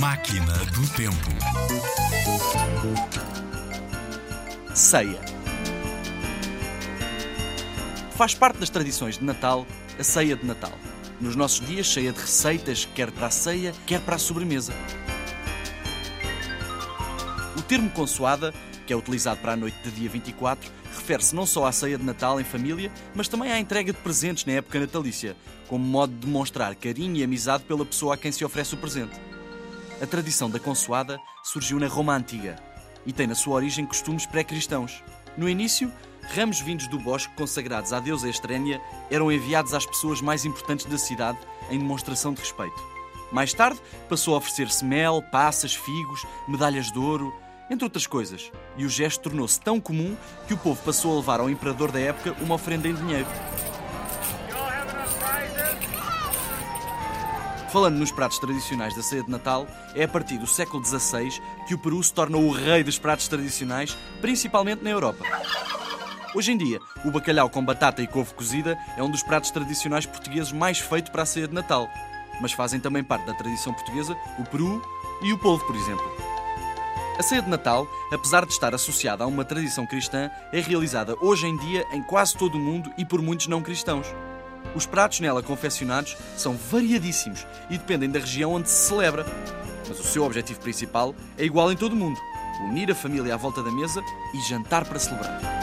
Máquina do Tempo. Ceia. Faz parte das tradições de Natal a ceia de Natal. Nos nossos dias, cheia de receitas, quer para a ceia, quer para a sobremesa. O termo consoada, que é utilizado para a noite de dia 24, refere-se não só à ceia de Natal em família, mas também à entrega de presentes na época natalícia, como modo de demonstrar carinho e amizade pela pessoa a quem se oferece o presente. A tradição da consoada surgiu na Roma Antiga e tem na sua origem costumes pré-cristãos. No início, ramos vindos do bosque consagrados à deusa Estrénia eram enviados às pessoas mais importantes da cidade em demonstração de respeito. Mais tarde, passou a oferecer-se mel, passas, figos, medalhas de ouro, entre outras coisas, e o gesto tornou-se tão comum que o povo passou a levar ao imperador da época uma oferenda em dinheiro. Falando nos pratos tradicionais da ceia de Natal, é a partir do século XVI que o Peru se torna o rei dos pratos tradicionais, principalmente na Europa. Hoje em dia, o bacalhau com batata e couve cozida é um dos pratos tradicionais portugueses mais feito para a ceia de Natal. Mas fazem também parte da tradição portuguesa o peru e o polvo, por exemplo. A ceia de Natal, apesar de estar associada a uma tradição cristã, é realizada hoje em dia em quase todo o mundo e por muitos não cristãos. Os pratos nela confeccionados são variadíssimos e dependem da região onde se celebra. Mas o seu objetivo principal é igual em todo o mundo: unir a família à volta da mesa e jantar para celebrar.